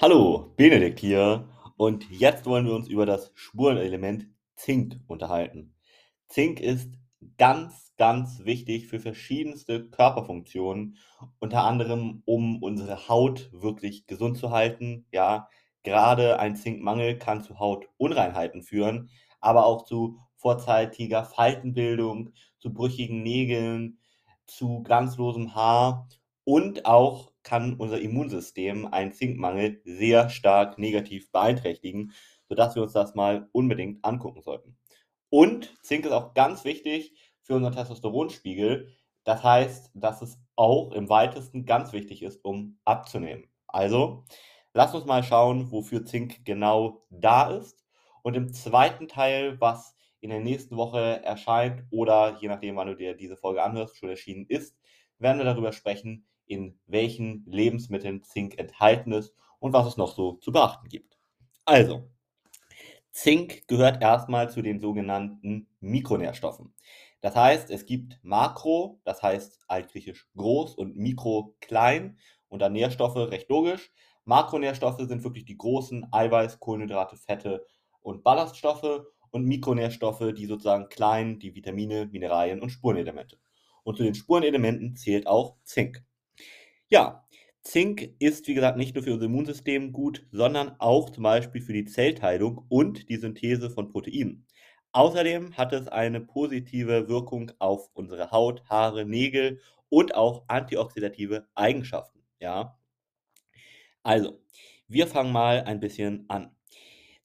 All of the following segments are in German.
Hallo, Benedikt hier und jetzt wollen wir uns über das Spurenelement Zink unterhalten. Zink ist ganz, ganz wichtig für verschiedenste Körperfunktionen, unter anderem um unsere Haut wirklich gesund zu halten. Ja, gerade ein Zinkmangel kann zu Hautunreinheiten führen, aber auch zu vorzeitiger Faltenbildung, zu brüchigen Nägeln, zu glanzlosem Haar und auch kann unser Immunsystem einen Zinkmangel sehr stark negativ beeinträchtigen, sodass wir uns das mal unbedingt angucken sollten. Und Zink ist auch ganz wichtig für unseren Testosteronspiegel. Das heißt, dass es auch im weitesten ganz wichtig ist, um abzunehmen. Also, lass uns mal schauen, wofür Zink genau da ist. Und im zweiten Teil, was in der nächsten Woche erscheint oder je nachdem, wann du dir diese Folge anhörst, schon erschienen ist, werden wir darüber sprechen, in welchen Lebensmitteln Zink enthalten ist und was es noch so zu beachten gibt. Also, Zink gehört erstmal zu den sogenannten Mikronährstoffen. Das heißt, es gibt Makro, das heißt altgriechisch groß und Mikro klein und dann Nährstoffe recht logisch. Makronährstoffe sind wirklich die großen Eiweiß, Kohlenhydrate, Fette und Ballaststoffe und Mikronährstoffe, die sozusagen kleinen, die Vitamine, Mineralien und Spurenelemente. Und zu den Spurenelementen zählt auch Zink. Ja, Zink ist, wie gesagt, nicht nur für unser Immunsystem gut, sondern auch zum Beispiel für die Zellteilung und die Synthese von Proteinen. Außerdem hat es eine positive Wirkung auf unsere Haut, Haare, Nägel und auch antioxidative Eigenschaften. Ja, also, wir fangen mal ein bisschen an.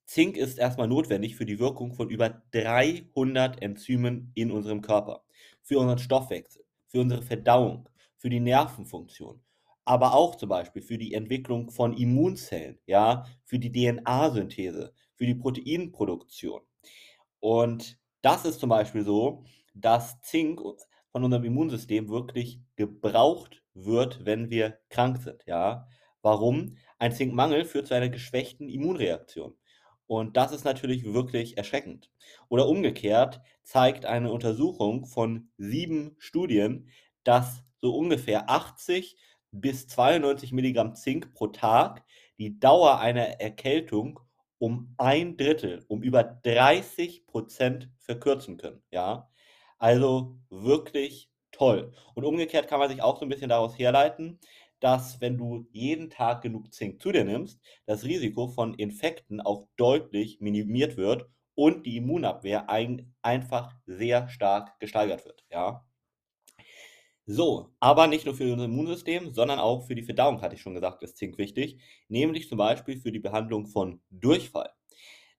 Zink ist erstmal notwendig für die Wirkung von über 300 Enzymen in unserem Körper, für unseren Stoffwechsel, für unsere Verdauung, für die Nervenfunktion, aber auch zum Beispiel für die Entwicklung von Immunzellen, ja, für die DNA-Synthese, für die Proteinproduktion. Und das ist zum Beispiel so, dass Zink von unserem Immunsystem wirklich gebraucht wird, wenn wir krank sind, ja. Warum? Ein Zinkmangel führt zu einer geschwächten Immunreaktion. Und das ist natürlich wirklich erschreckend. Oder umgekehrt zeigt eine Untersuchung von sieben Studien, dass so ungefähr 80 bis 92 Milligramm Zink pro Tag die Dauer einer Erkältung um ein Drittel, um über 30 Prozent verkürzen können. Ja, also wirklich toll. Und umgekehrt kann man sich auch so ein bisschen daraus herleiten, dass wenn du jeden Tag genug Zink zu dir nimmst, das Risiko von Infekten auch deutlich minimiert wird und die Immunabwehr ein, einfach sehr stark gesteigert wird. Ja. So, aber nicht nur für unser Immunsystem, sondern auch für die Verdauung, hatte ich schon gesagt, ist Zink wichtig, nämlich zum Beispiel für die Behandlung von Durchfall.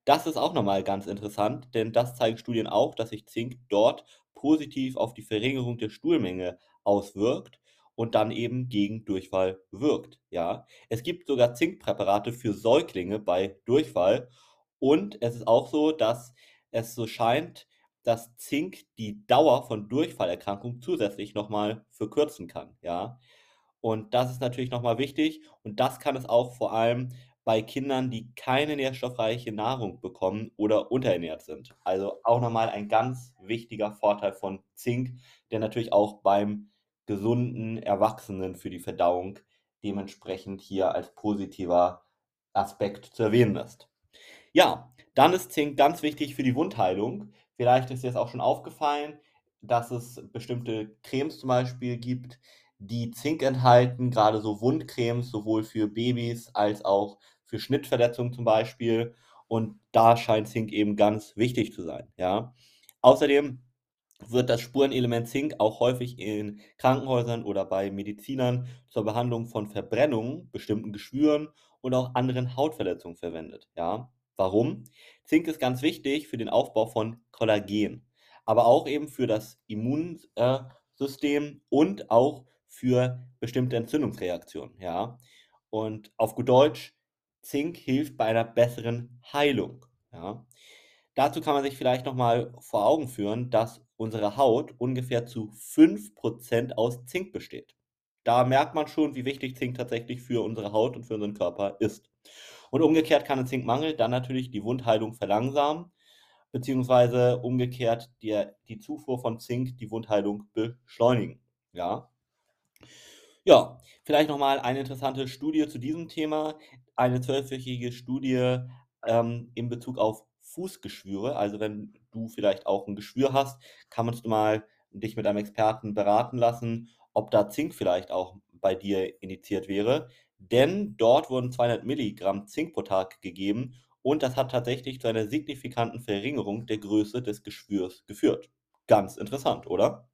Das ist auch nochmal ganz interessant, denn das zeigen Studien auch, dass sich Zink dort positiv auf die Verringerung der Stuhlmenge auswirkt und dann eben gegen Durchfall wirkt. Ja, es gibt sogar Zinkpräparate für Säuglinge bei Durchfall und es ist auch so, dass es so scheint, dass Zink die Dauer von Durchfallerkrankungen zusätzlich nochmal verkürzen kann, ja. Und das ist natürlich nochmal wichtig und das kann es auch vor allem bei Kindern, die keine nährstoffreiche Nahrung bekommen oder unterernährt sind. Also auch nochmal ein ganz wichtiger Vorteil von Zink, der natürlich auch beim gesunden Erwachsenen für die Verdauung dementsprechend hier als positiver Aspekt zu erwähnen ist. Ja, dann ist Zink ganz wichtig für die Wundheilung. Vielleicht ist dir das auch schon aufgefallen, dass es bestimmte Cremes zum Beispiel gibt, die Zink enthalten, gerade so Wundcremes, sowohl für Babys als auch für Schnittverletzungen zum Beispiel. Und da scheint Zink eben ganz wichtig zu sein. Ja. Außerdem wird das Spurenelement Zink auch häufig in Krankenhäusern oder bei Medizinern zur Behandlung von Verbrennungen, bestimmten Geschwüren und auch anderen Hautverletzungen verwendet. Ja. Warum? Zink ist ganz wichtig für den Aufbau von Kollagen, aber auch eben für das Immunsystem und auch für bestimmte Entzündungsreaktionen. Ja? Und auf gut Deutsch, Zink hilft bei einer besseren Heilung. Ja? Dazu kann man sich vielleicht nochmal vor Augen führen, dass unsere Haut ungefähr zu 5% aus Zink besteht. Da merkt man schon, wie wichtig Zink tatsächlich für unsere Haut und für unseren Körper ist. Und umgekehrt kann ein Zinkmangel dann natürlich die Wundheilung verlangsamen, beziehungsweise umgekehrt die, die Zufuhr von Zink die Wundheilung beschleunigen. Ja. Ja, vielleicht noch mal eine interessante Studie zu diesem Thema. Eine zwölfwöchige Studie, ähm, in Bezug auf Fußgeschwüre. Also, wenn du vielleicht auch 'n Geschwür hast, kannst du mal dich mit einem Experten beraten lassen, ob da Zink vielleicht auch bei dir indiziert wäre. Denn dort wurden 200 Milligramm Zink pro Tag gegeben und das hat tatsächlich zu einer signifikanten Verringerung der Größe des Geschwürs geführt. Ganz interessant, oder?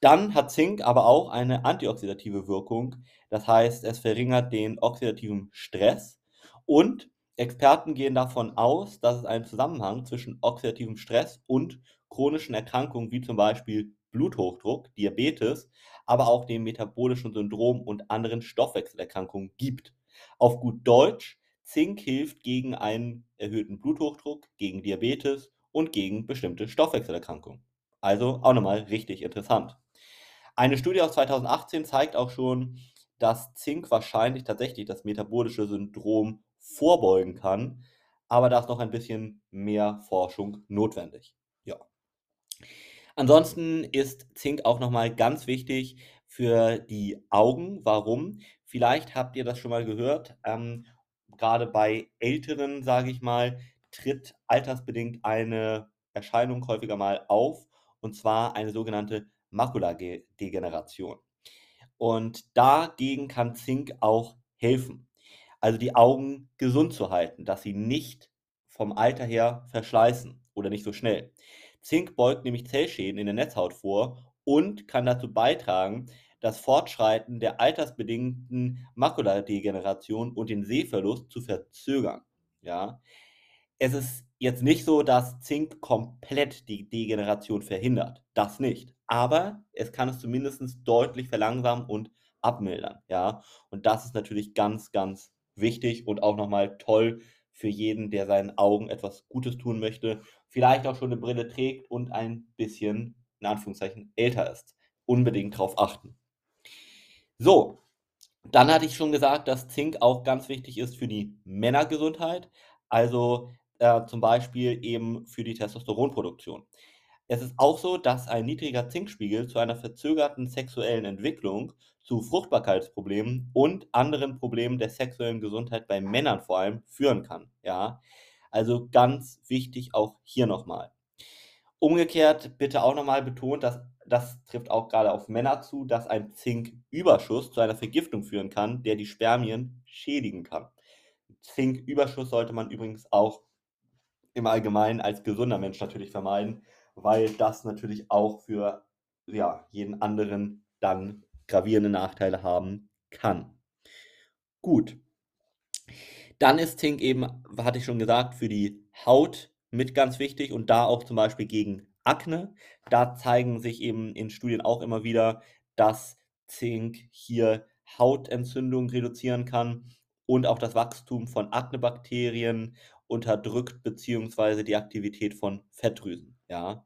Dann hat Zink aber auch eine antioxidative Wirkung. Das heißt, es verringert den oxidativen Stress und Experten gehen davon aus, dass es einen Zusammenhang zwischen oxidativem Stress und chronischen Erkrankungen wie zum Beispiel Bluthochdruck, Diabetes, aber auch dem metabolischen Syndrom und anderen Stoffwechselerkrankungen gibt. Auf gut Deutsch, Zink hilft gegen einen erhöhten Bluthochdruck, gegen Diabetes und gegen bestimmte Stoffwechselerkrankungen. Also auch noch mal richtig interessant. Eine Studie aus 2018 zeigt auch schon, dass Zink wahrscheinlich tatsächlich das metabolische Syndrom vorbeugen kann, aber da ist noch ein bisschen mehr Forschung notwendig. Ja. Ansonsten ist Zink auch noch mal ganz wichtig für die Augen. Warum? Vielleicht habt ihr das schon mal gehört, ähm, grade bei Älteren, sage ich mal, tritt altersbedingt eine Erscheinung häufiger mal auf, und zwar eine sogenannte Makulage Degeneration. Und dagegen kann Zink auch helfen. Also, die Augen gesund zu halten, dass sie nicht vom Alter her verschleißen oder nicht so schnell. Zink beugt nämlich Zellschäden in der Netzhaut vor und kann dazu beitragen, das Fortschreiten der altersbedingten Makuladegeneration und den Sehverlust zu verzögern, ja? Es ist jetzt nicht so, dass Zink komplett die Degeneration verhindert, das nicht, aber es kann es zumindestens deutlich verlangsamen und abmildern, ja? Und das ist natürlich ganz, ganz wichtig und auch noch mal toll für jeden, der seinen Augen etwas Gutes tun möchte, vielleicht auch schon 'ne Brille trägt und ein bisschen, in Anführungszeichen, älter ist. Unbedingt drauf achten. So, dann hatte ich schon gesagt, dass Zink auch ganz wichtig ist für die Männergesundheit, also, äh, zum Beispiel eben für die Testosteronproduktion. Es ist auch so, dass ein niedriger Zinkspiegel zu einer verzögerten sexuellen Entwicklung, zu Fruchtbarkeitsproblemen und anderen Problemen der sexuellen Gesundheit bei Männern vor allem führen kann, ja? Also, ganz wichtig auch hier noch mal. Umgekehrt bitte auch noch mal betont, dass das trifft auch grade auf Männer zu, dass ein Zinküberschuss zu einer Vergiftung führen kann, der die Spermien schädigen kann. Zinküberschuss sollte man übrigens auch im Allgemeinen als gesunder Mensch natürlich vermeiden, weil das natürlich auch für, ja, jeden anderen dann gravierende Nachteile haben kann. Gut. Dann ist Zink eben, hatte ich schon gesagt, für die Haut mit ganz wichtig und da auch zum Beispiel gegen Akne. Da zeigen sich eben in Studien auch immer wieder, dass Zink hier Hautentzündung reduzieren kann und auch das Wachstum von Aknebakterien unterdrückt beziehungsweise die Aktivität von Fettdrüsen, ja?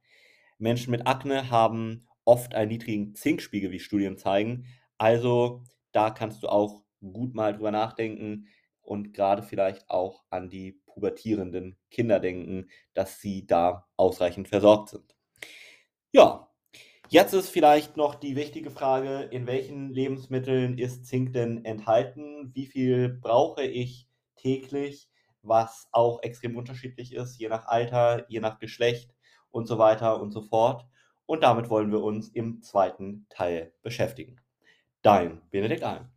Menschen mit Akne haben oft einen niedrigen Zinkspiegel, wie Studien zeigen. Also, da kannst du auch gut mal drüber nachdenken und grade vielleicht auch an die pubertierenden Kinder denken, dass sie da ausreichend versorgt sind. Ja, jetzt ist vielleicht noch die wichtige Frage: In welchen Lebensmitteln ist Zink denn enthalten? Wie viel brauche ich täglich? Was auch extrem unterschiedlich ist, je nach Alter, je nach Geschlecht und so weiter und so fort. Und damit wollen wir uns im zweiten Teil beschäftigen. Dein Benedikt Alm.